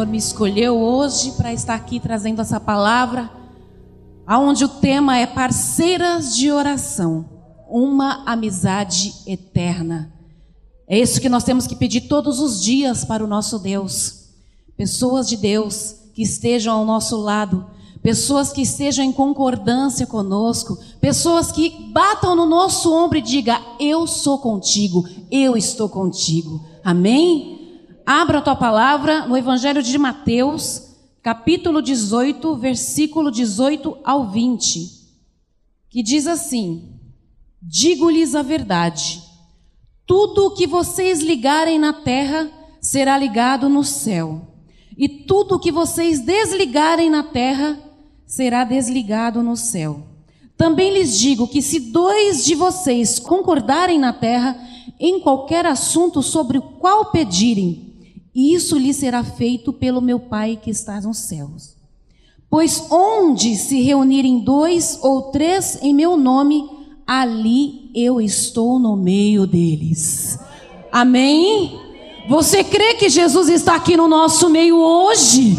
Senhor me escolheu hoje para estar aqui trazendo essa palavra, aonde o tema é parceiras de oração, uma amizade eterna. É isso que nós temos que pedir todos os dias para o nosso Deus. Pessoas de Deus que estejam ao nosso lado, pessoas que estejam em concordância conosco, pessoas que batam no nosso ombro e digam: Eu sou contigo, eu estou contigo. Amém? Abra a tua palavra no Evangelho de Mateus, capítulo 18, versículo 18 ao 20, que diz assim: Digo-lhes a verdade, tudo o que vocês ligarem na terra será ligado no céu, e tudo o que vocês desligarem na terra será desligado no céu. Também lhes digo que se dois de vocês concordarem na terra em qualquer assunto sobre o qual pedirem, isso lhe será feito pelo meu Pai que está nos céus. Pois onde se reunirem dois ou três em meu nome, ali eu estou no meio deles. Amém? Você crê que Jesus está aqui no nosso meio hoje?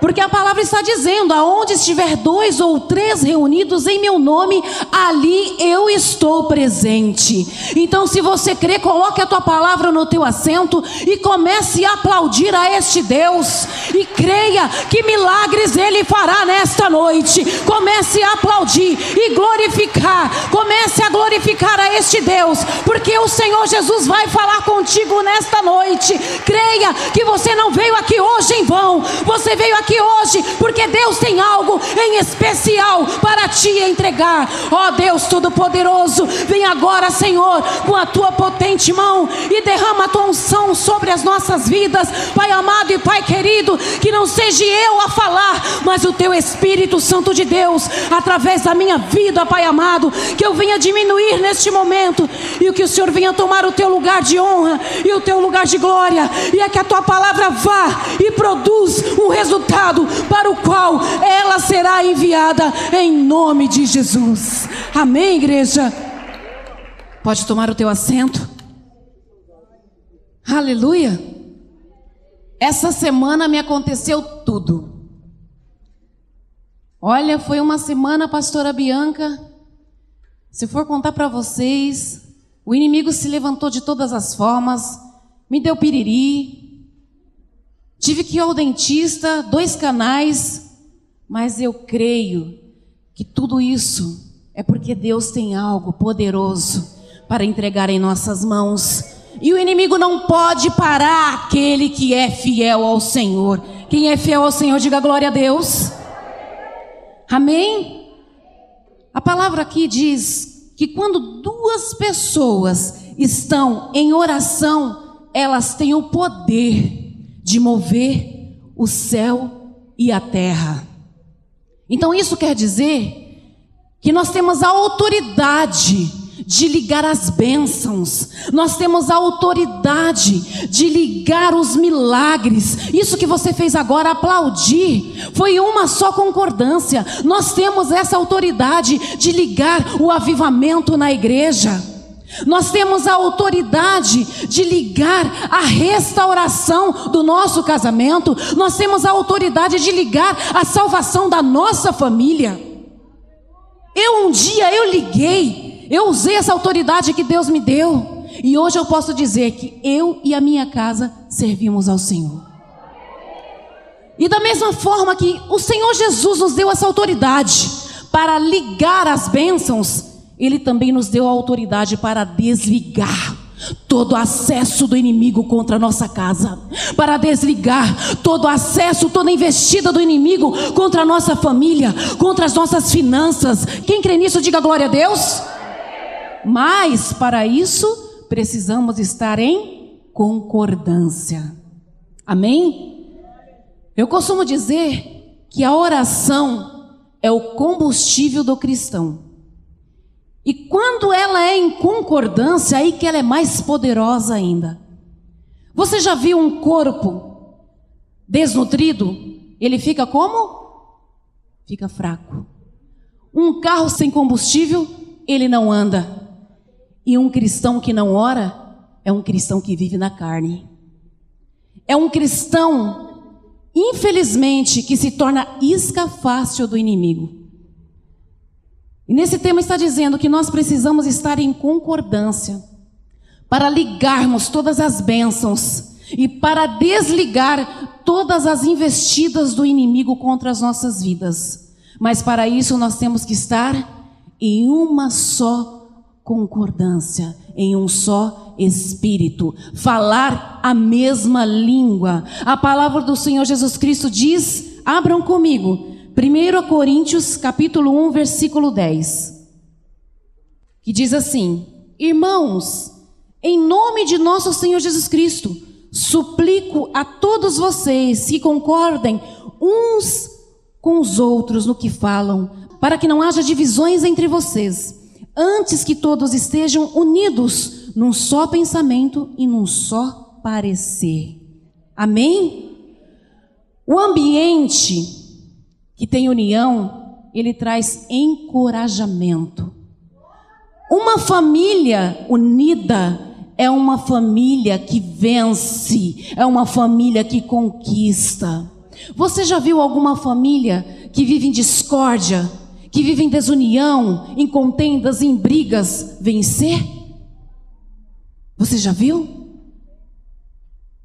Porque a palavra está dizendo: aonde estiver dois ou três reunidos em meu nome, ali eu estou presente. Então, se você crê, coloque a tua palavra no teu assento e comece a aplaudir a este Deus. E creia que milagres Ele fará nesta noite. Comece a aplaudir e glorificar. Comece a glorificar a este Deus, porque o Senhor Jesus vai falar contigo nesta noite. Creia que você não veio aqui hoje em vão. Você veio aqui hoje, porque Deus tem algo em especial para te entregar. Ó Deus Todo-Poderoso, vem agora, Senhor, com a tua potente mão e derrama a tua unção sobre as nossas vidas, Pai amado e Pai querido, que não seja eu a falar, mas o teu Espírito Santo de Deus, através da minha vida, Pai amado, que eu venha diminuir neste momento e que o Senhor venha tomar o teu lugar de honra e o teu lugar de glória, e é que a tua palavra vá e produz um resultado para o qual ela será enviada em nome de Jesus. Amém, igreja? Pode tomar o teu assento. Aleluia. Essa semana me aconteceu tudo. Olha, foi uma semana, pastora Bianca. Se for contar para vocês, o inimigo se levantou de todas as formas, me deu piriri, Tive que ir ao dentista, dois canais, mas eu creio que tudo isso é porque Deus tem algo poderoso para entregar em nossas mãos. E o inimigo não pode parar aquele que é fiel ao Senhor. Quem é fiel ao Senhor, diga glória a Deus. Amém? A palavra aqui diz que quando duas pessoas estão em oração, elas têm o poder de mover o céu e a terra. Então isso quer dizer que nós temos a autoridade de ligar as bênçãos, nós temos a autoridade de ligar os milagres. Isso que você fez agora, aplaudir, foi uma só concordância. Nós temos essa autoridade de ligar o avivamento na igreja. Nós temos a autoridade de ligar a restauração do nosso casamento, nós temos a autoridade de ligar a salvação da nossa família. Eu um dia eu liguei, eu usei essa autoridade que Deus me deu, e hoje eu posso dizer que eu e a minha casa servimos ao Senhor. E da mesma forma que o Senhor Jesus nos deu essa autoridade para ligar as bênçãos, ele também nos deu a autoridade para desligar todo acesso do inimigo contra a nossa casa, para desligar todo acesso, toda investida do inimigo contra a nossa família, contra as nossas finanças. Quem crê nisso, diga glória a Deus. Mas para isso precisamos estar em concordância. Amém? Eu costumo dizer que a oração é o combustível do cristão. E quando ela é em concordância, aí que ela é mais poderosa ainda. Você já viu um corpo desnutrido? Ele fica como? Fica fraco. Um carro sem combustível, ele não anda. E um cristão que não ora é um cristão que vive na carne. É um cristão infelizmente, que se torna isca fácil do inimigo. E nesse tema está dizendo que nós precisamos estar em concordância para ligarmos todas as bênçãos e para desligar todas as investidas do inimigo contra as nossas vidas. Mas para isso nós temos que estar em uma só concordância, em um só espírito, falar a mesma língua. A palavra do Senhor Jesus Cristo diz: abram comigo, 1 Coríntios capítulo 1, versículo 10. Que diz assim: Irmãos, em nome de nosso Senhor Jesus Cristo, suplico a todos vocês que concordem uns com os outros no que falam, para que não haja divisões entre vocês, antes que todos estejam unidos num só pensamento e num só parecer. Amém? O ambiente que tem união, ele traz encorajamento. Uma família unida é uma família que vence, é uma família que conquista. Você já viu alguma família que vive em discórdia, que vive em desunião, em contendas, em brigas, vencer? Você já viu?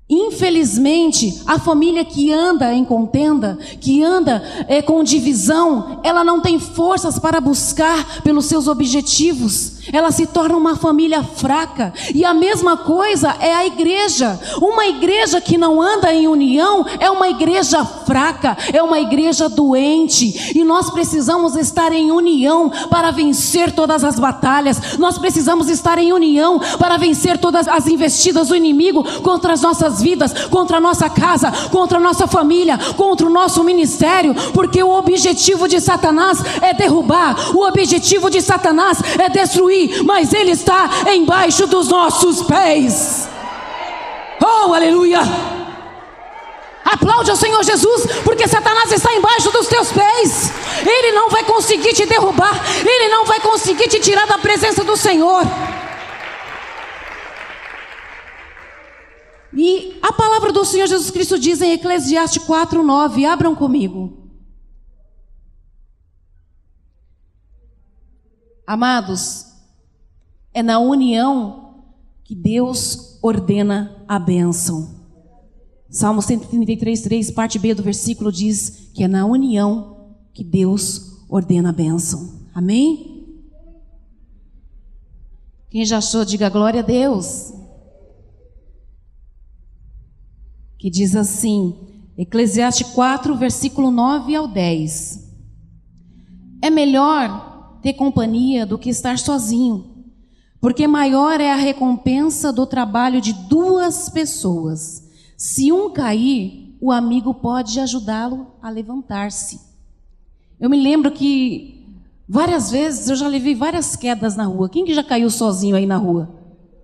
Infelizmente, a família que anda em contenda, que anda é, com divisão, ela não tem forças para buscar pelos seus objetivos. Ela se torna uma família fraca. E a mesma coisa é a igreja. Uma igreja que não anda em união é uma igreja fraca, é uma igreja doente. E nós precisamos estar em união para vencer todas as batalhas. Nós precisamos estar em união para vencer todas as investidas do inimigo contra as nossas nossas vidas, contra a nossa casa, contra a nossa família, contra o nosso ministério, porque o objetivo de Satanás é derrubar, o objetivo de Satanás é destruir, mas ele está embaixo dos nossos pés. Oh, aleluia! Aplaude ao Senhor Jesus, porque Satanás está embaixo dos teus pés. Ele não vai conseguir te derrubar, ele não vai conseguir te tirar da presença do Senhor. E a palavra do Senhor Jesus Cristo diz em Eclesiastes 4:9, abram comigo. Amados, é na união que Deus ordena a bênção. Salmo 133, 3, parte B do versículo diz que é na união que Deus ordena a bênção. Amém? Quem já achou, diga glória a Deus. Que diz assim, Eclesiastes 4, versículo 9 ao 10. É melhor ter companhia do que estar sozinho, porque maior é a recompensa do trabalho de duas pessoas. Se um cair, o amigo pode ajudá-lo a levantar-se. Eu me lembro que várias vezes eu já levei várias quedas na rua. Quem que já caiu sozinho aí na rua?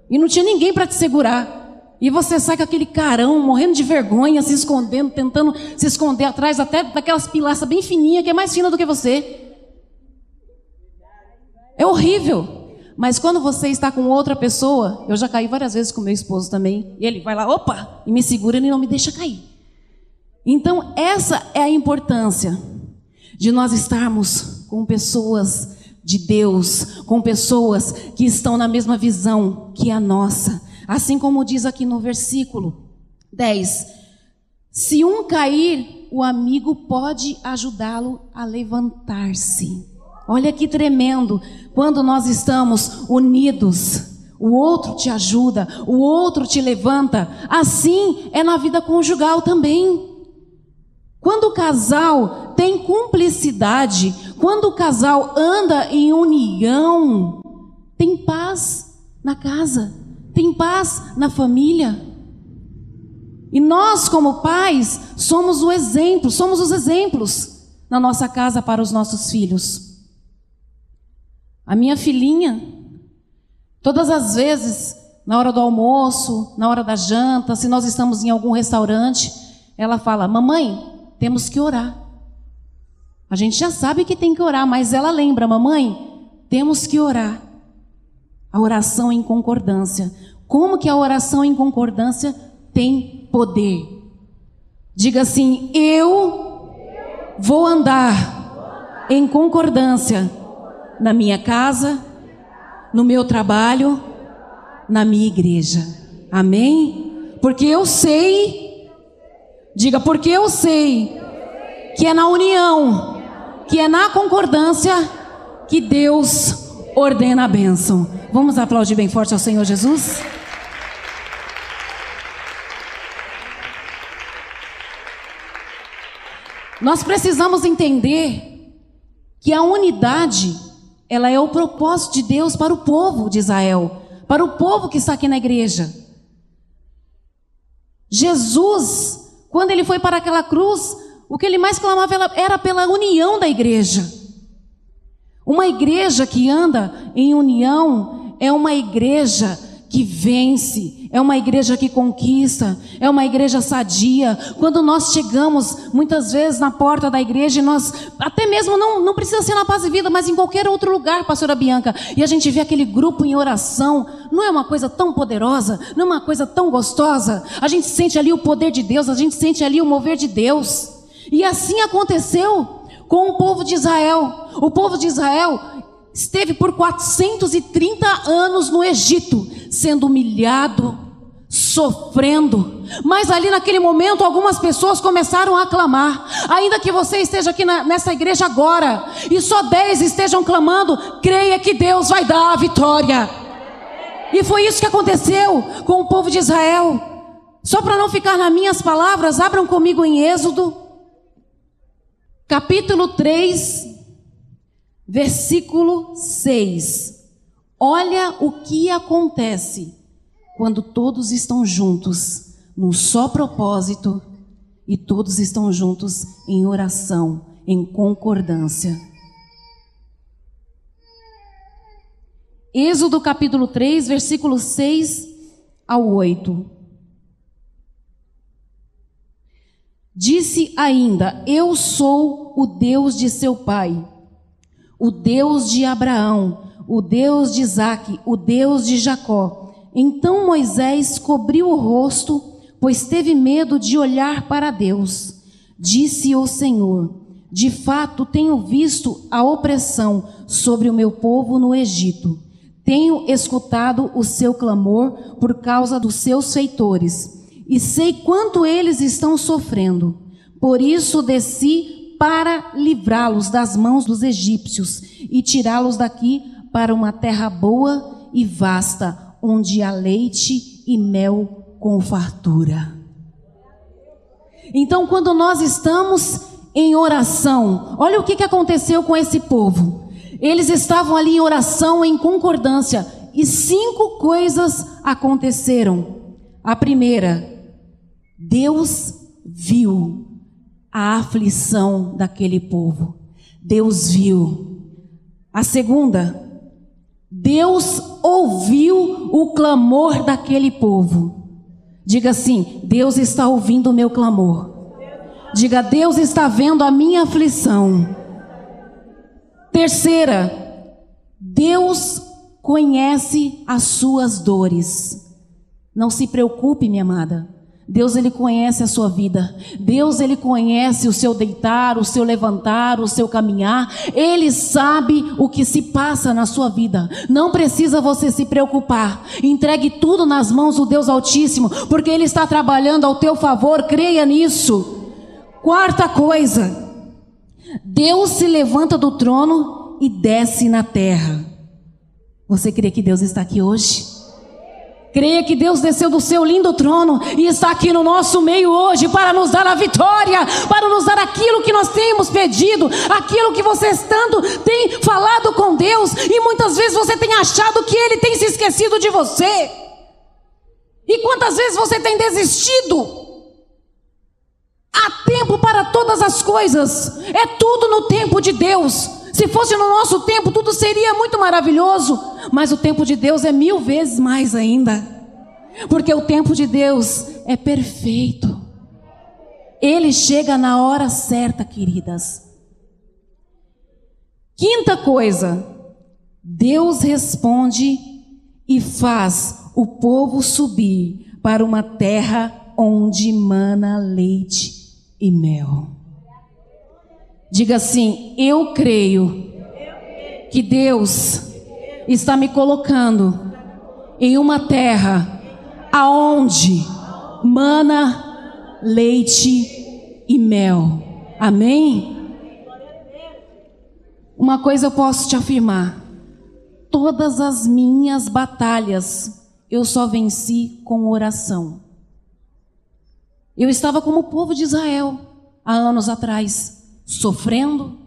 E não tinha ninguém para te segurar. E você sai com aquele carão, morrendo de vergonha, se escondendo, tentando se esconder atrás até daquelas pilastras bem fininhas, que é mais fina do que você. É horrível. Mas quando você está com outra pessoa, eu já caí várias vezes com meu esposo também, e ele vai lá, opa, e me segura e não me deixa cair. Então, essa é a importância de nós estarmos com pessoas de Deus, com pessoas que estão na mesma visão que a nossa Assim como diz aqui no versículo 10: Se um cair, o amigo pode ajudá-lo a levantar-se. Olha que tremendo, quando nós estamos unidos, o outro te ajuda, o outro te levanta. Assim é na vida conjugal também. Quando o casal tem cumplicidade, quando o casal anda em união, tem paz na casa tem paz na família. E nós, como pais, somos o exemplo, somos os exemplos na nossa casa para os nossos filhos. A minha filhinha, todas as vezes, na hora do almoço, na hora da janta, se nós estamos em algum restaurante, ela fala: Mamãe, temos que orar. A gente já sabe que tem que orar, mas ela lembra: Mamãe, temos que orar. A oração em concordância. Como que a oração em concordância tem poder? Diga assim: Eu vou andar em concordância na minha casa, no meu trabalho, na minha igreja. Amém? Porque eu sei, diga, porque eu sei que é na união, que é na concordância que Deus ordena a bênção. Vamos aplaudir bem forte ao Senhor Jesus? Nós precisamos entender que a unidade, ela é o propósito de Deus para o povo de Israel, para o povo que está aqui na igreja. Jesus, quando ele foi para aquela cruz, o que ele mais clamava era pela união da igreja. Uma igreja que anda em união é uma igreja que vence, é uma igreja que conquista, é uma igreja sadia. Quando nós chegamos, muitas vezes, na porta da igreja, e nós, até mesmo não, não precisa ser na paz e vida, mas em qualquer outro lugar, pastora Bianca, e a gente vê aquele grupo em oração, não é uma coisa tão poderosa, não é uma coisa tão gostosa. A gente sente ali o poder de Deus, a gente sente ali o mover de Deus. E assim aconteceu com o povo de Israel. O povo de Israel esteve por 430 anos no Egito, sendo humilhado, sofrendo. Mas ali naquele momento, algumas pessoas começaram a clamar. Ainda que você esteja aqui na, nessa igreja agora, e só dez estejam clamando, creia que Deus vai dar a vitória. E foi isso que aconteceu com o povo de Israel. Só para não ficar nas minhas palavras, abram comigo em Êxodo, capítulo 3, Versículo 6. Olha o que acontece quando todos estão juntos num só propósito e todos estão juntos em oração, em concordância. Êxodo capítulo 3, versículo 6 ao 8. Disse ainda: Eu sou o Deus de seu pai o Deus de Abraão, o Deus de Isaque, o Deus de Jacó. Então Moisés cobriu o rosto, pois teve medo de olhar para Deus. Disse o Senhor: De fato, tenho visto a opressão sobre o meu povo no Egito. Tenho escutado o seu clamor por causa dos seus feitores, e sei quanto eles estão sofrendo. Por isso desci para livrá-los das mãos dos egípcios e tirá-los daqui para uma terra boa e vasta, onde há leite e mel com fartura. Então, quando nós estamos em oração, olha o que, que aconteceu com esse povo. Eles estavam ali em oração, em concordância, e cinco coisas aconteceram. A primeira, Deus viu a aflição daquele povo. Deus viu. A segunda, Deus ouviu o clamor daquele povo. Diga assim: Deus está ouvindo o meu clamor. Diga: Deus está vendo a minha aflição. Terceira, Deus conhece as suas dores. Não se preocupe, minha amada. Deus ele conhece a sua vida. Deus ele conhece o seu deitar, o seu levantar, o seu caminhar. Ele sabe o que se passa na sua vida. Não precisa você se preocupar. Entregue tudo nas mãos do Deus Altíssimo, porque ele está trabalhando ao teu favor. Creia nisso. Quarta coisa. Deus se levanta do trono e desce na terra. Você crê que Deus está aqui hoje? Creia que Deus desceu do seu lindo trono e está aqui no nosso meio hoje para nos dar a vitória, para nos dar aquilo que nós temos pedido, aquilo que você tanto tem falado com Deus e muitas vezes você tem achado que Ele tem se esquecido de você. E quantas vezes você tem desistido? Há tempo para todas as coisas, é tudo no tempo de Deus. Se fosse no nosso tempo, tudo seria muito maravilhoso, mas o tempo de Deus é mil vezes mais ainda, porque o tempo de Deus é perfeito. Ele chega na hora certa, queridas. Quinta coisa, Deus responde e faz o povo subir para uma terra onde mana leite e mel. Diga assim: Eu creio que Deus está me colocando em uma terra aonde mana leite e mel. Amém? Uma coisa eu posso te afirmar: todas as minhas batalhas eu só venci com oração. Eu estava como o povo de Israel há anos atrás, sofrendo,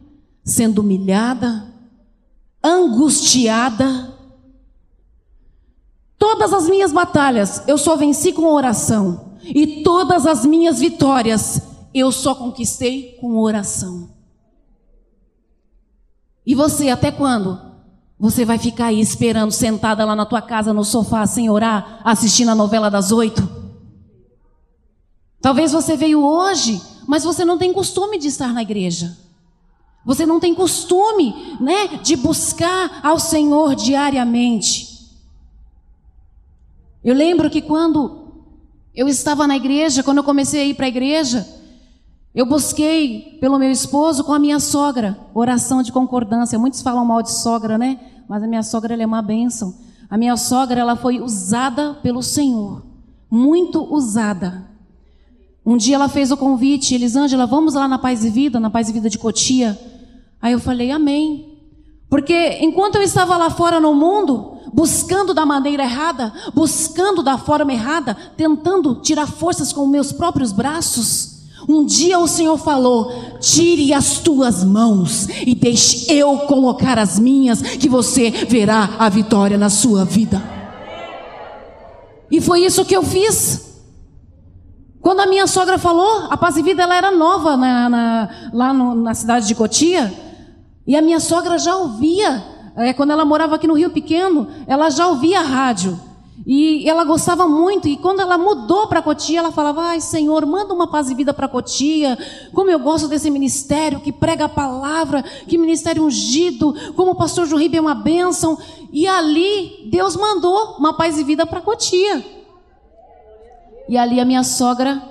sendo humilhada, angustiada. Todas as minhas batalhas eu só venci com oração, e todas as minhas vitórias eu só conquistei com oração. E você, até quando? Você vai ficar aí esperando, sentada lá na tua casa, no sofá, sem orar, assistindo a novela das oito? Talvez você veio hoje, mas você não tem costume de estar na igreja. Você não tem costume, né, de buscar ao Senhor diariamente. Eu lembro que quando eu estava na igreja, quando eu comecei a ir para a igreja, eu busquei pelo meu esposo com a minha sogra, oração de concordância. Muitos falam mal de sogra, né? Mas a minha sogra ela é uma bênção. A minha sogra ela foi usada pelo Senhor, muito usada. Um dia ela fez o convite, Elisângela, vamos lá na Paz e Vida, na Paz e Vida de Cotia. Aí eu falei, amém. Porque enquanto eu estava lá fora no mundo, buscando da maneira errada, buscando da forma errada, tentando tirar forças com meus próprios braços, um dia o Senhor falou: tire as tuas mãos e deixe eu colocar as minhas, que você verá a vitória na sua vida. E foi isso que eu fiz. Quando a minha sogra falou, a paz e vida ela era nova na, na, lá no, na cidade de Cotia, e a minha sogra já ouvia, é, quando ela morava aqui no Rio Pequeno, ela já ouvia a rádio. E ela gostava muito, e quando ela mudou para Cotia, ela falava: Ai, Senhor, manda uma paz e vida para Cotia. Como eu gosto desse ministério que prega a palavra, que ministério ungido, como o pastor Jurribe é uma bênção. E ali, Deus mandou uma paz e vida para Cotia. E ali a minha sogra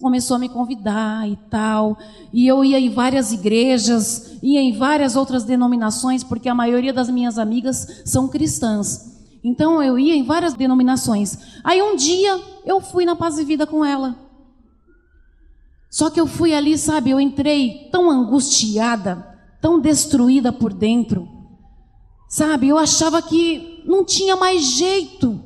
começou a me convidar e tal. E eu ia em várias igrejas, ia em várias outras denominações, porque a maioria das minhas amigas são cristãs. Então eu ia em várias denominações. Aí um dia eu fui na Paz e Vida com ela. Só que eu fui ali, sabe, eu entrei tão angustiada, tão destruída por dentro. Sabe, eu achava que não tinha mais jeito.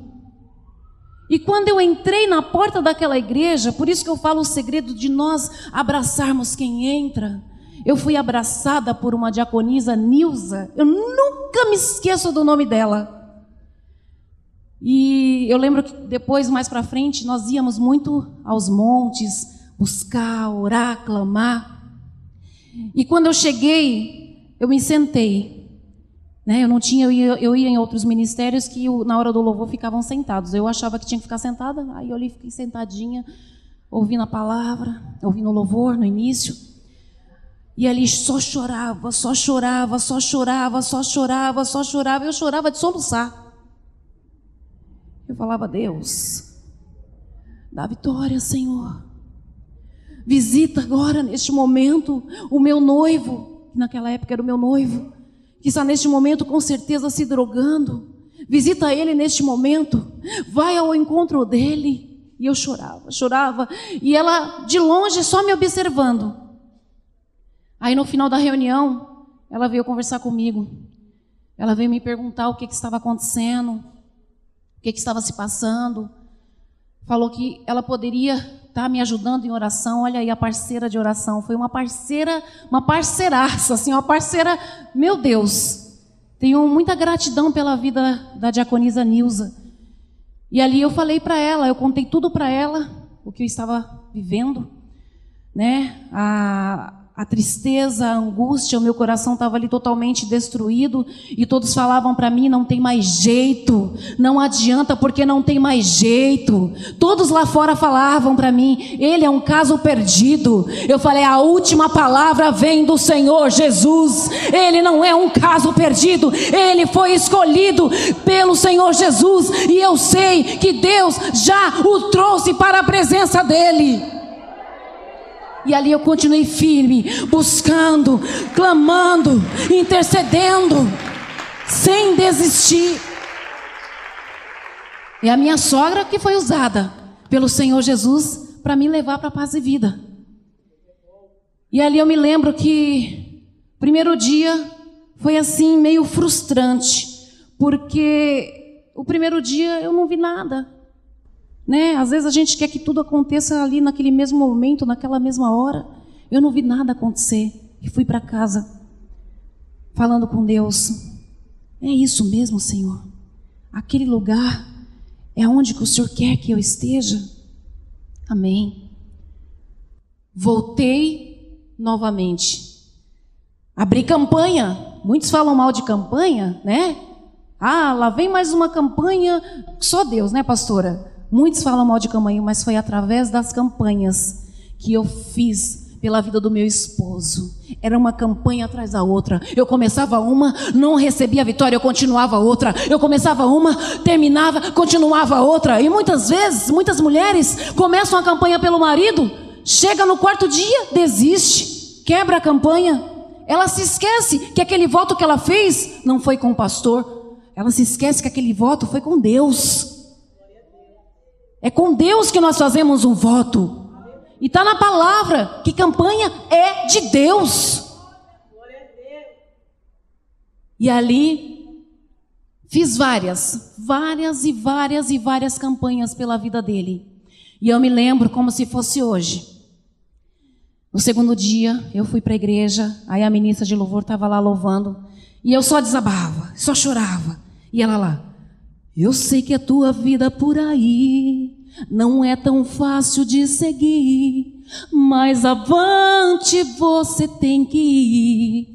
E quando eu entrei na porta daquela igreja, por isso que eu falo o segredo de nós abraçarmos quem entra. Eu fui abraçada por uma diaconisa Nilza. Eu nunca me esqueço do nome dela. E eu lembro que depois, mais para frente, nós íamos muito aos montes, buscar, orar, clamar. E quando eu cheguei, eu me sentei. Né? Eu não tinha, eu ia, eu ia em outros ministérios que na hora do louvor ficavam sentados. Eu achava que tinha que ficar sentada, aí eu ali fiquei sentadinha, ouvindo a palavra, ouvindo o louvor no início. E ali só chorava, só chorava, só chorava, só chorava, só chorava. Eu chorava de soluçar. Eu falava, Deus, dá vitória, Senhor. Visita agora, neste momento, o meu noivo, que naquela época era o meu noivo, que está neste momento com certeza se drogando. Visita ele neste momento, vai ao encontro dele. E eu chorava, chorava, e ela de longe só me observando. Aí no final da reunião, ela veio conversar comigo. Ela veio me perguntar o que, que estava acontecendo que, que estava se passando. Falou que ela poderia estar tá me ajudando em oração. Olha aí a parceira de oração. Foi uma parceira, uma parceiraça, assim, uma parceira, meu Deus. Tenho muita gratidão pela vida da diaconisa Nilza. E ali eu falei para ela, eu contei tudo para ela, o que eu estava vivendo, né? A, a tristeza, a angústia, o meu coração estava ali totalmente destruído e todos falavam para mim: não tem mais jeito, não adianta porque não tem mais jeito. Todos lá fora falavam para mim: ele é um caso perdido. Eu falei: a última palavra vem do Senhor Jesus, ele não é um caso perdido, ele foi escolhido pelo Senhor Jesus e eu sei que Deus já o trouxe para a presença dele. E ali eu continuei firme, buscando, clamando, intercedendo, sem desistir. E a minha sogra que foi usada pelo Senhor Jesus para me levar para paz e vida. E ali eu me lembro que primeiro dia foi assim meio frustrante, porque o primeiro dia eu não vi nada. Né? Às vezes a gente quer que tudo aconteça ali naquele mesmo momento, naquela mesma hora. Eu não vi nada acontecer e fui para casa falando com Deus. É isso mesmo, Senhor. Aquele lugar é onde que o Senhor quer que eu esteja. Amém. Voltei novamente. Abri campanha. Muitos falam mal de campanha, né? Ah, lá vem mais uma campanha. Só Deus, né, pastora? Muitos falam mal de campanha, mas foi através das campanhas que eu fiz pela vida do meu esposo. Era uma campanha atrás da outra. Eu começava uma, não recebia a vitória, eu continuava outra. Eu começava uma, terminava, continuava outra. E muitas vezes, muitas mulheres começam a campanha pelo marido, chega no quarto dia, desiste, quebra a campanha. Ela se esquece que aquele voto que ela fez não foi com o pastor. Ela se esquece que aquele voto foi com Deus. É com Deus que nós fazemos um voto. E está na palavra que campanha é de Deus. E ali fiz várias, várias e várias e várias campanhas pela vida dele. E eu me lembro como se fosse hoje. No segundo dia, eu fui para a igreja, aí a ministra de louvor estava lá louvando, e eu só desabava, só chorava. E ela lá, eu sei que a tua vida por aí não é tão fácil de seguir, mas avante você tem que ir.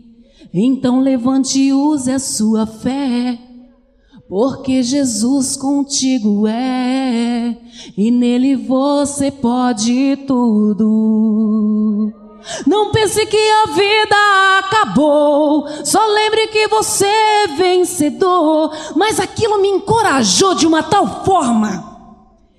Então levante e use a sua fé, porque Jesus contigo é, e nele você pode tudo. Não pense que a vida acabou. Só lembre que você é vencedor. Mas aquilo me encorajou de uma tal forma.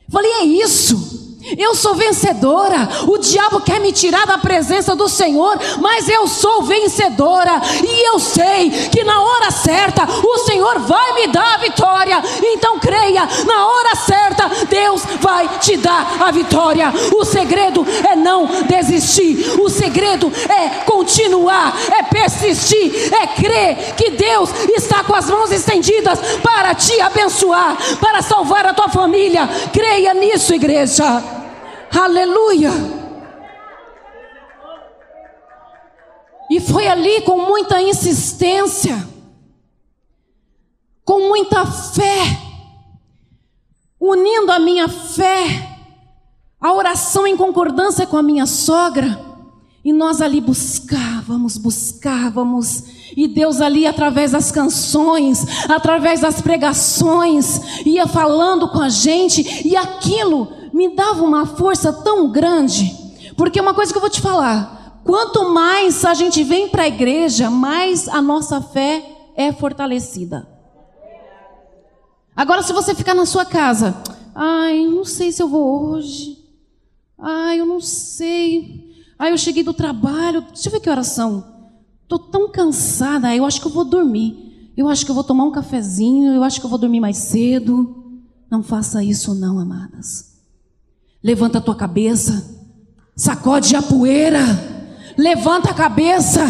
Falei, é isso. Eu sou vencedora. O diabo quer me tirar da presença do Senhor, mas eu sou vencedora. E eu sei que na hora certa o Senhor vai me dar a vitória. Então creia, na hora certa Deus vai te dar a vitória. O segredo é não desistir. O segredo é continuar, é persistir, é crer que Deus está com as mãos estendidas para te abençoar, para salvar a tua família. Creia nisso, igreja. Aleluia. E foi ali com muita insistência, com muita fé, unindo a minha fé, a oração em concordância com a minha sogra, e nós ali buscávamos, buscávamos, e Deus ali, através das canções, através das pregações, ia falando com a gente, e aquilo me dava uma força tão grande, porque uma coisa que eu vou te falar: quanto mais a gente vem para a igreja, mais a nossa fé é fortalecida. Agora, se você ficar na sua casa, ai, não sei se eu vou hoje, ai, eu não sei, ai, eu cheguei do trabalho, deixa eu ver que horas são. Estou tão cansada, eu acho que eu vou dormir. Eu acho que eu vou tomar um cafezinho, eu acho que eu vou dormir mais cedo. Não faça isso, não, amadas. Levanta a tua cabeça, sacode a poeira, levanta a cabeça.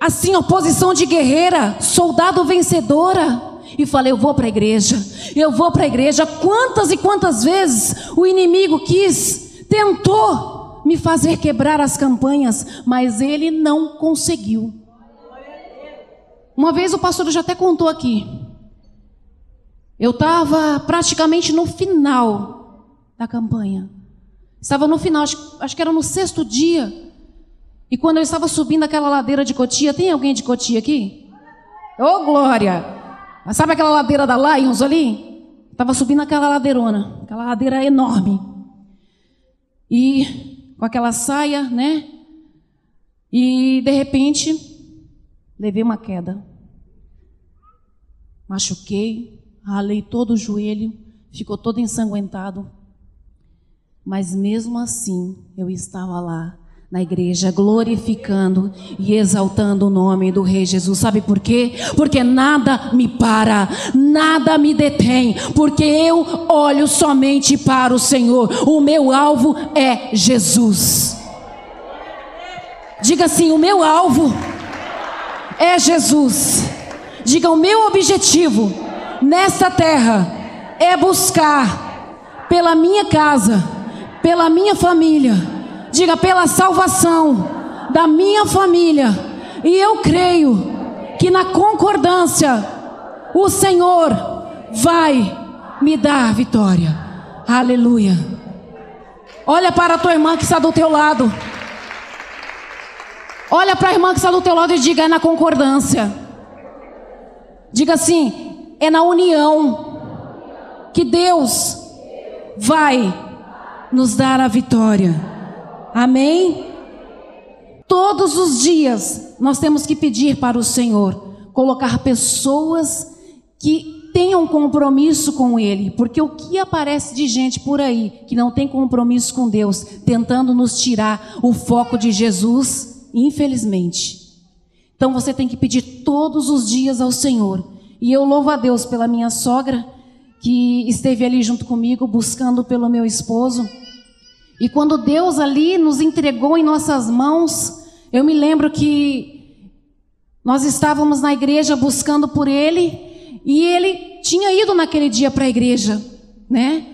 Assim, oposição de guerreira, soldado vencedora. E falei, eu vou para a igreja, eu vou para a igreja. Quantas e quantas vezes o inimigo quis, tentou me fazer quebrar as campanhas, mas ele não conseguiu. Uma vez o pastor já até contou aqui. Eu estava praticamente no final da campanha. Estava no final, acho, acho que era no sexto dia. E quando eu estava subindo aquela ladeira de Cotia, tem alguém de Cotia aqui? Ô oh, glória! Sabe aquela ladeira da Lions ali? Estava subindo aquela ladeirona, aquela ladeira enorme. E com aquela saia, né? E de repente, levei uma queda. Machuquei, ralei todo o joelho, ficou todo ensanguentado. Mas mesmo assim, eu estava lá na igreja, glorificando e exaltando o nome do Rei Jesus. Sabe por quê? Porque nada me para, nada me detém, porque eu olho somente para o Senhor. O meu alvo é Jesus. Diga assim: o meu alvo é Jesus. Diga: o meu objetivo nesta terra é buscar pela minha casa, pela minha família Diga pela salvação da minha família. E eu creio que na concordância o Senhor vai me dar vitória. Aleluia. Olha para a tua irmã que está do teu lado. Olha para a irmã que está do teu lado e diga: é na concordância. Diga assim: é na união que Deus vai nos dar a vitória. Amém? Todos os dias nós temos que pedir para o Senhor colocar pessoas que tenham compromisso com Ele, porque o que aparece de gente por aí que não tem compromisso com Deus, tentando nos tirar o foco de Jesus, infelizmente. Então você tem que pedir todos os dias ao Senhor. E eu louvo a Deus pela minha sogra, que esteve ali junto comigo, buscando pelo meu esposo. E quando Deus ali nos entregou em nossas mãos, eu me lembro que nós estávamos na igreja buscando por Ele, e Ele tinha ido naquele dia para a igreja, né?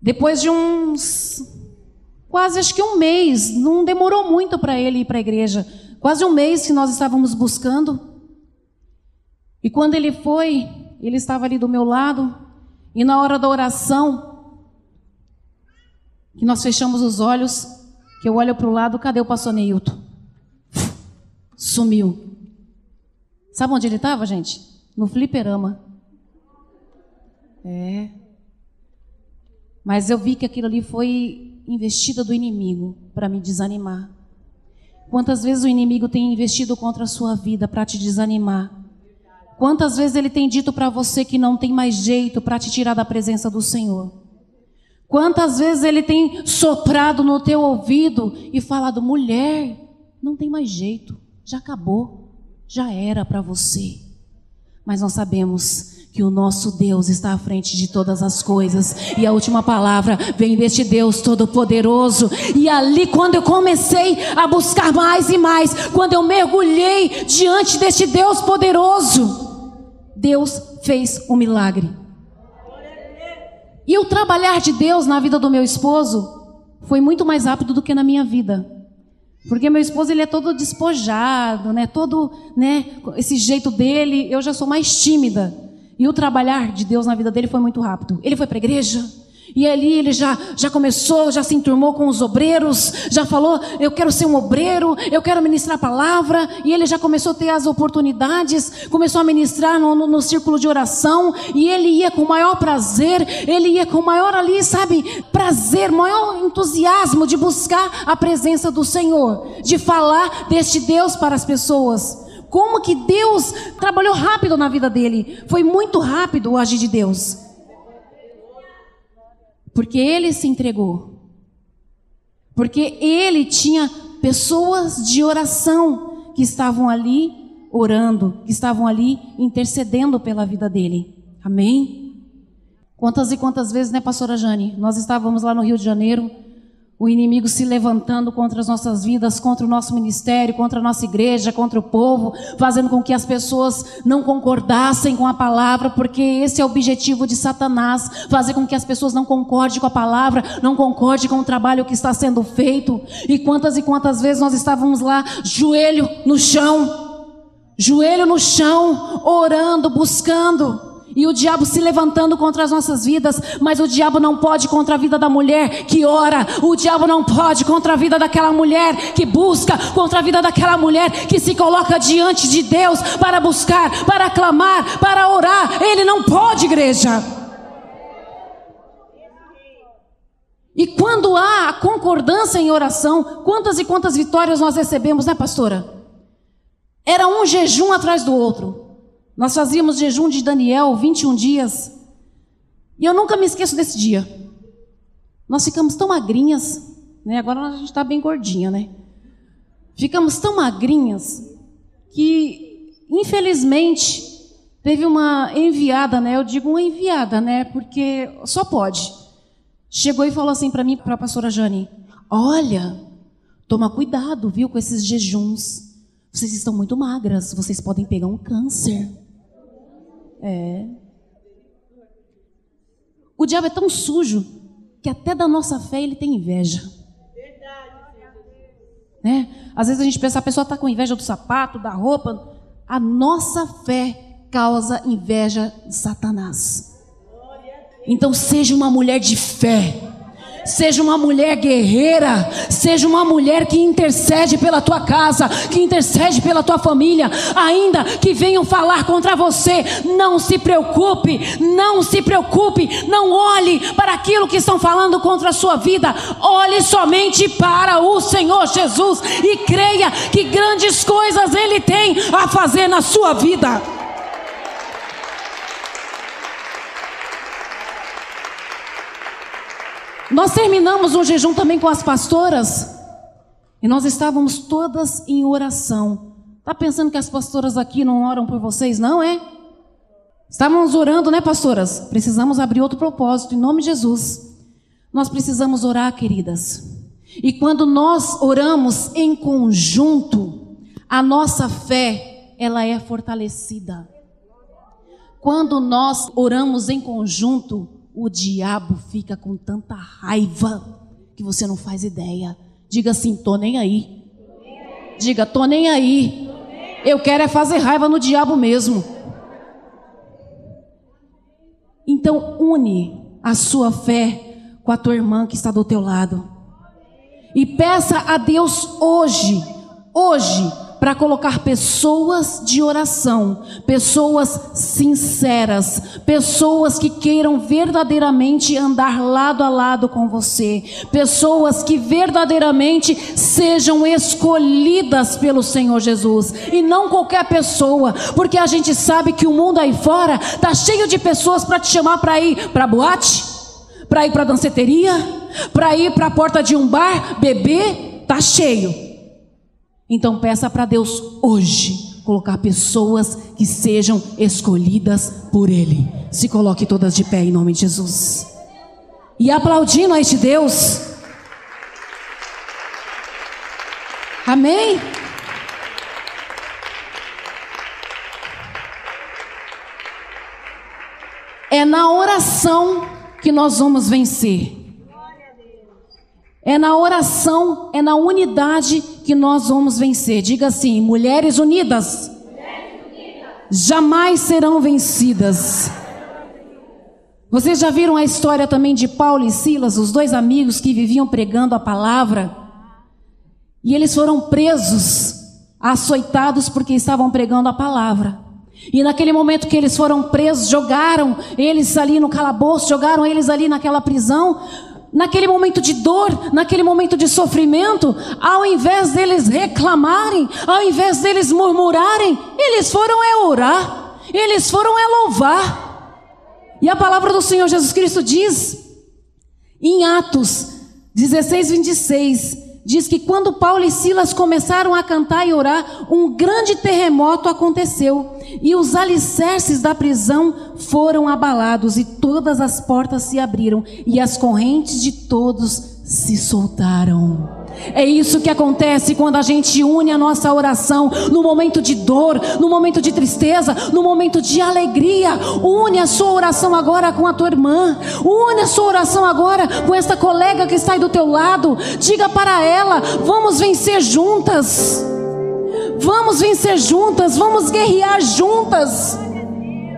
Depois de uns quase acho que um mês, não demorou muito para ele ir para a igreja, quase um mês que nós estávamos buscando. E quando ele foi, ele estava ali do meu lado, e na hora da oração, que nós fechamos os olhos, que eu olho para o lado, cadê o pastor Neilton? Sumiu. Sabe onde ele estava, gente? No fliperama. É. Mas eu vi que aquilo ali foi investida do inimigo para me desanimar. Quantas vezes o inimigo tem investido contra a sua vida para te desanimar? Quantas vezes ele tem dito para você que não tem mais jeito para te tirar da presença do Senhor? Quantas vezes ele tem soprado no teu ouvido e falado: mulher, não tem mais jeito, já acabou, já era para você. Mas nós sabemos que o nosso Deus está à frente de todas as coisas, e a última palavra vem deste Deus Todo-Poderoso. E ali, quando eu comecei a buscar mais e mais, quando eu mergulhei diante deste Deus poderoso, Deus fez um milagre. E o trabalhar de Deus na vida do meu esposo foi muito mais rápido do que na minha vida. Porque meu esposo ele é todo despojado, né? Todo, né, esse jeito dele, eu já sou mais tímida. E o trabalhar de Deus na vida dele foi muito rápido. Ele foi para a igreja, e ali ele já, já começou, já se enturmou com os obreiros, já falou: Eu quero ser um obreiro, eu quero ministrar a palavra. E ele já começou a ter as oportunidades, começou a ministrar no, no, no círculo de oração. E ele ia com maior prazer, ele ia com maior ali, sabe, prazer, maior entusiasmo de buscar a presença do Senhor, de falar deste Deus para as pessoas. Como que Deus trabalhou rápido na vida dele, foi muito rápido o agir de Deus. Porque ele se entregou. Porque ele tinha pessoas de oração que estavam ali orando, que estavam ali intercedendo pela vida dele. Amém? Quantas e quantas vezes, né, pastora Jane? Nós estávamos lá no Rio de Janeiro o inimigo se levantando contra as nossas vidas, contra o nosso ministério, contra a nossa igreja, contra o povo, fazendo com que as pessoas não concordassem com a palavra, porque esse é o objetivo de Satanás, fazer com que as pessoas não concordem com a palavra, não concordem com o trabalho que está sendo feito. E quantas e quantas vezes nós estávamos lá, joelho no chão, joelho no chão, orando, buscando. E o diabo se levantando contra as nossas vidas, mas o diabo não pode contra a vida da mulher que ora, o diabo não pode contra a vida daquela mulher que busca, contra a vida daquela mulher que se coloca diante de Deus para buscar, para clamar, para orar. Ele não pode, igreja. E quando há a concordância em oração, quantas e quantas vitórias nós recebemos, né, pastora? Era um jejum atrás do outro. Nós fazíamos jejum de Daniel 21 dias. E eu nunca me esqueço desse dia. Nós ficamos tão magrinhas, né? Agora a gente está bem gordinha, né? Ficamos tão magrinhas que, infelizmente, teve uma enviada, né? Eu digo uma enviada, né? Porque só pode. Chegou e falou assim para mim, para a pastora Jane: Olha, toma cuidado, viu, com esses jejuns. Vocês estão muito magras, vocês podem pegar um câncer. É. O diabo é tão sujo que até da nossa fé ele tem inveja. Né? Às vezes a gente pensa, a pessoa está com inveja do sapato, da roupa. A nossa fé causa inveja de Satanás. Então seja uma mulher de fé seja uma mulher guerreira, seja uma mulher que intercede pela tua casa, que intercede pela tua família, ainda que venham falar contra você, não se preocupe, não se preocupe, não olhe para aquilo que estão falando contra a sua vida, olhe somente para o Senhor Jesus e creia que grandes coisas Ele tem a fazer na sua vida. Nós terminamos um jejum também com as pastoras e nós estávamos todas em oração. Tá pensando que as pastoras aqui não oram por vocês, não é? Estávamos orando, né, pastoras? Precisamos abrir outro propósito em nome de Jesus. Nós precisamos orar, queridas. E quando nós oramos em conjunto, a nossa fé, ela é fortalecida. Quando nós oramos em conjunto, o diabo fica com tanta raiva que você não faz ideia. Diga assim: tô nem aí. Diga, tô nem aí. Eu quero é fazer raiva no diabo mesmo. Então une a sua fé com a tua irmã que está do teu lado. E peça a Deus hoje, hoje, para colocar pessoas de oração, pessoas sinceras, pessoas que queiram verdadeiramente andar lado a lado com você, pessoas que verdadeiramente sejam escolhidas pelo Senhor Jesus e não qualquer pessoa, porque a gente sabe que o mundo aí fora tá cheio de pessoas para te chamar para ir para boate, para ir para danceteria, para ir para a porta de um bar beber, tá cheio. Então peça para Deus hoje colocar pessoas que sejam escolhidas por Ele. Se coloque todas de pé em nome de Jesus. E aplaudindo a este Deus. Amém? É na oração que nós vamos vencer. É na oração, é na unidade que nós vamos vencer. Diga assim: mulheres unidas, mulheres unidas. jamais serão vencidas. Vocês já viram a história também de Paulo e Silas, os dois amigos que viviam pregando a palavra? E eles foram presos, açoitados porque estavam pregando a palavra. E naquele momento que eles foram presos, jogaram eles ali no calabouço, jogaram eles ali naquela prisão, naquele momento de dor, naquele momento de sofrimento, ao invés deles reclamarem, ao invés deles murmurarem, eles foram é orar, eles foram é louvar. E a palavra do Senhor Jesus Cristo diz, em Atos 16, 26, diz que quando Paulo e Silas começaram a cantar e orar, um grande terremoto aconteceu e os alicerces da prisão foram abalados e todas as portas se abriram e as correntes de todos se soltaram. É isso que acontece quando a gente une a nossa oração no momento de dor, no momento de tristeza, no momento de alegria. Une a sua oração agora com a tua irmã. Une a sua oração agora com esta colega que está aí do teu lado. Diga para ela: vamos vencer juntas. Vamos vencer juntas, vamos guerrear juntas.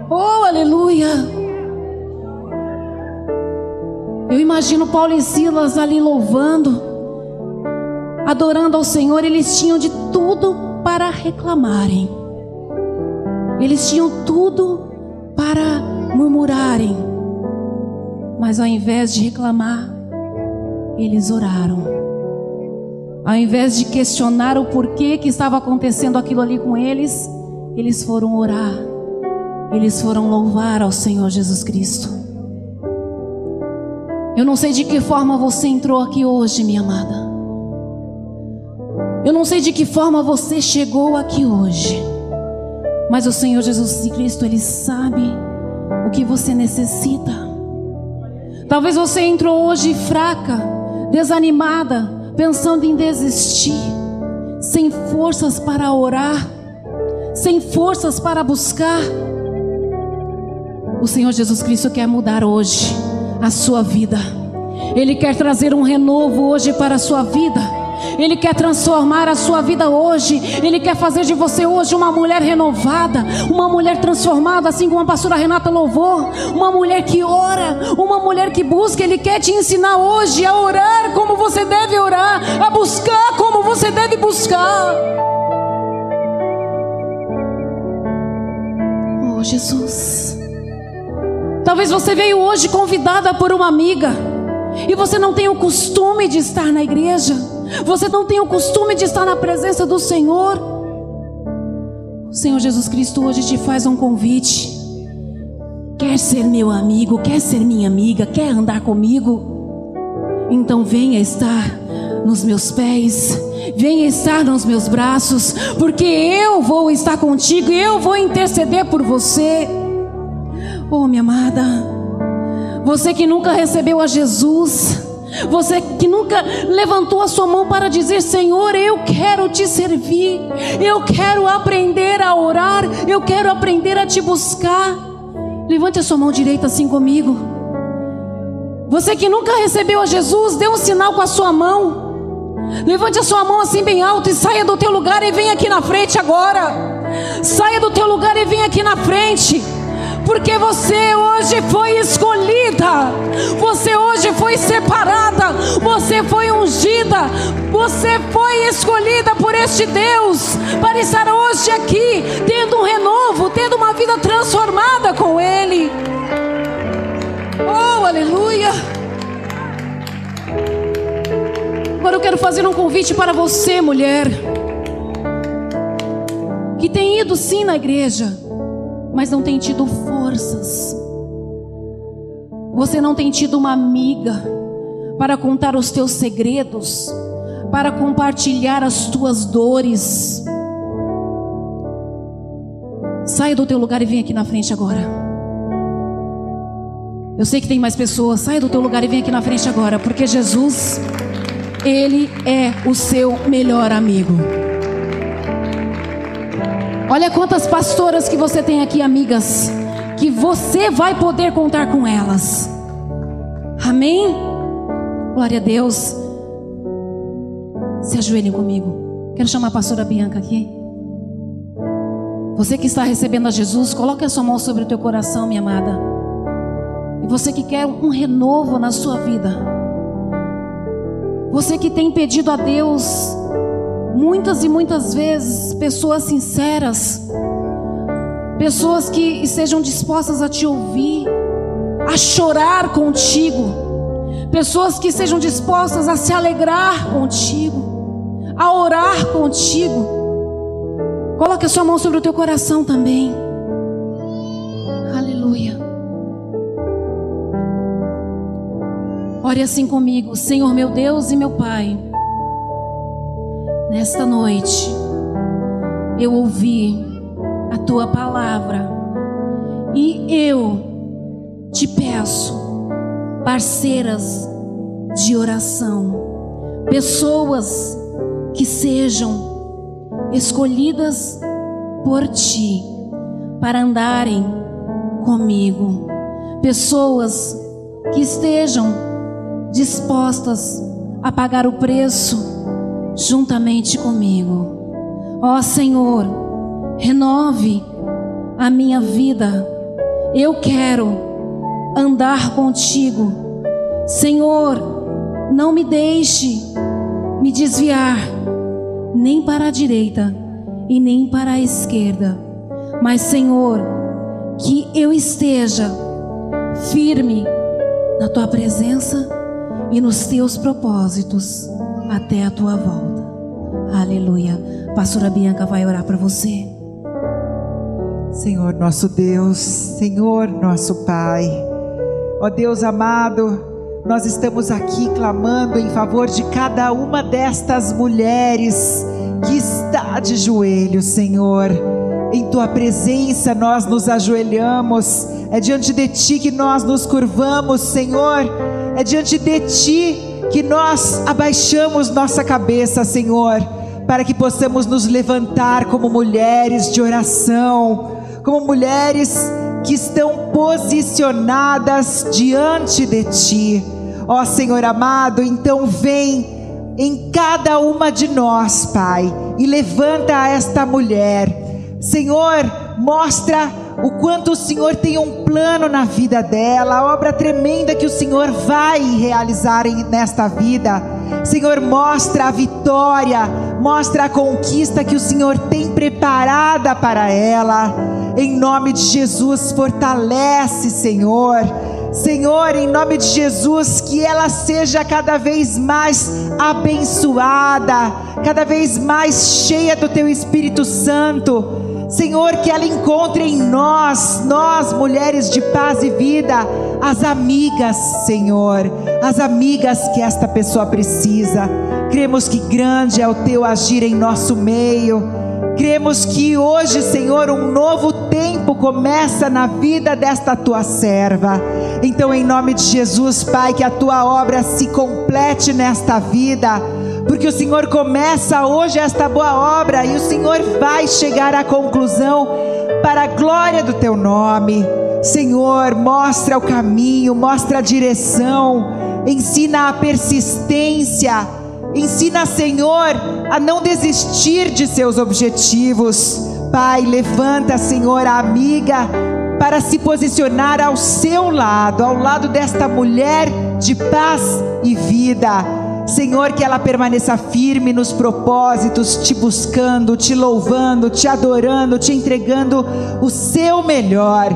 Oh, aleluia. Eu imagino Paulo e Silas ali louvando adorando ao Senhor, eles tinham de tudo para reclamarem. Eles tinham tudo para murmurarem. Mas ao invés de reclamar, eles oraram. Ao invés de questionar o porquê que estava acontecendo aquilo ali com eles, eles foram orar. Eles foram louvar ao Senhor Jesus Cristo. Eu não sei de que forma você entrou aqui hoje, minha amada. Eu não sei de que forma você chegou aqui hoje. Mas o Senhor Jesus Cristo, Ele sabe o que você necessita. Talvez você entrou hoje fraca, desanimada, pensando em desistir, sem forças para orar, sem forças para buscar. O Senhor Jesus Cristo quer mudar hoje a sua vida. Ele quer trazer um renovo hoje para a sua vida. Ele quer transformar a sua vida hoje. Ele quer fazer de você hoje uma mulher renovada, uma mulher transformada, assim como a pastora Renata louvou. Uma mulher que ora, uma mulher que busca. Ele quer te ensinar hoje a orar como você deve orar, a buscar como você deve buscar. Oh, Jesus. Talvez você veio hoje convidada por uma amiga e você não tem o costume de estar na igreja, você não tem o costume de estar na presença do Senhor. O Senhor Jesus Cristo hoje te faz um convite. Quer ser meu amigo, quer ser minha amiga, quer andar comigo? Então venha estar nos meus pés, venha estar nos meus braços, porque eu vou estar contigo eu vou interceder por você. Oh, minha amada, você que nunca recebeu a Jesus, você que nunca levantou a sua mão para dizer: Senhor, eu quero te servir, eu quero aprender a orar, eu quero aprender a te buscar. Levante a sua mão direita assim comigo. Você que nunca recebeu a Jesus, dê um sinal com a sua mão. Levante a sua mão assim bem alto e saia do teu lugar e venha aqui na frente agora. Saia do teu lugar e venha aqui na frente porque você hoje foi foi separada, você foi ungida, você foi escolhida por este Deus para estar hoje aqui, tendo um renovo, tendo uma vida transformada com Ele. Oh, aleluia! Agora eu quero fazer um convite para você, mulher, que tem ido sim na igreja mas não tem tido forças. Você não tem tido uma amiga para contar os teus segredos, para compartilhar as tuas dores. Saia do teu lugar e vem aqui na frente agora. Eu sei que tem mais pessoas. Saia do teu lugar e vem aqui na frente agora, porque Jesus, Ele é o seu melhor amigo. Olha quantas pastoras que você tem aqui, amigas, que você vai poder contar com elas. Amém? Glória a Deus. Se ajoelhem comigo. Quero chamar a pastora Bianca aqui. Você que está recebendo a Jesus, coloque a sua mão sobre o teu coração, minha amada. E você que quer um renovo na sua vida. Você que tem pedido a Deus muitas e muitas vezes pessoas sinceras, pessoas que estejam dispostas a te ouvir, a chorar contigo, pessoas que sejam dispostas a se alegrar contigo, a orar contigo. Coloque a sua mão sobre o teu coração também. Aleluia. Ore assim comigo, Senhor meu Deus e meu Pai. Nesta noite, eu ouvi a tua palavra e eu te peço, parceiras de oração, pessoas que sejam escolhidas por ti para andarem comigo, pessoas que estejam dispostas a pagar o preço juntamente comigo. Ó Senhor, renove a minha vida. Eu quero andar contigo. Senhor, não me deixe me desviar nem para a direita e nem para a esquerda. Mas, Senhor, que eu esteja firme na tua presença e nos teus propósitos até a tua volta. Aleluia. Pastora Bianca vai orar para você. Senhor nosso Deus, Senhor nosso Pai, ó Deus amado, nós estamos aqui clamando em favor de cada uma destas mulheres que está de joelhos, Senhor. Em tua presença nós nos ajoelhamos, é diante de ti que nós nos curvamos, Senhor. É diante de ti que nós abaixamos nossa cabeça, Senhor, para que possamos nos levantar como mulheres de oração, como mulheres que estão posicionadas diante de ti. Ó Senhor amado, então vem em cada uma de nós, Pai, e levanta esta mulher. Senhor, mostra o quanto o Senhor tem um plano na vida dela, a obra tremenda que o Senhor vai realizar nesta vida. Senhor, mostra a vitória, mostra a conquista que o Senhor tem preparada para ela. Em nome de Jesus, fortalece, Senhor. Senhor, em nome de Jesus, que ela seja cada vez mais abençoada, cada vez mais cheia do Teu Espírito Santo Senhor, que ela encontre em nós, nós mulheres de paz e vida, as amigas, Senhor, as amigas que esta pessoa precisa. Cremos que grande é o teu agir em nosso meio. Cremos que hoje, Senhor, um novo tempo começa na vida desta tua serva. Então, em nome de Jesus, Pai, que a tua obra se complete nesta vida porque o Senhor começa hoje esta boa obra e o Senhor vai chegar à conclusão para a glória do teu nome. Senhor, mostra o caminho, mostra a direção, ensina a persistência, ensina, Senhor, a não desistir de seus objetivos. Pai, levanta, Senhor, a amiga para se posicionar ao seu lado, ao lado desta mulher de paz e vida. Senhor, que ela permaneça firme nos propósitos, te buscando, te louvando, te adorando, te entregando o seu melhor,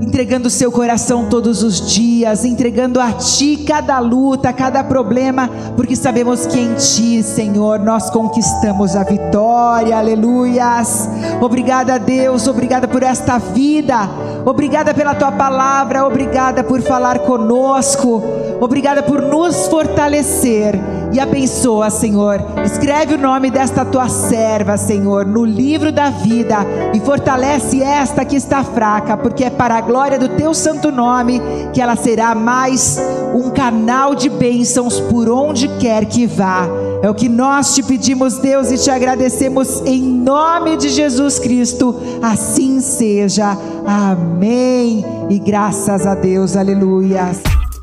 entregando o seu coração todos os dias, entregando a ti cada luta, cada problema, porque sabemos que em ti, Senhor, nós conquistamos a vitória. Aleluias. Obrigada, Deus, obrigada por esta vida. Obrigada pela tua palavra, obrigada por falar conosco. Obrigada por nos fortalecer e abençoa, Senhor. Escreve o nome desta tua serva, Senhor, no livro da vida e fortalece esta que está fraca, porque é para a glória do teu santo nome que ela será mais um canal de bênçãos por onde quer que vá. É o que nós te pedimos, Deus, e te agradecemos em nome de Jesus Cristo. Assim seja. Amém. E graças a Deus. Aleluia.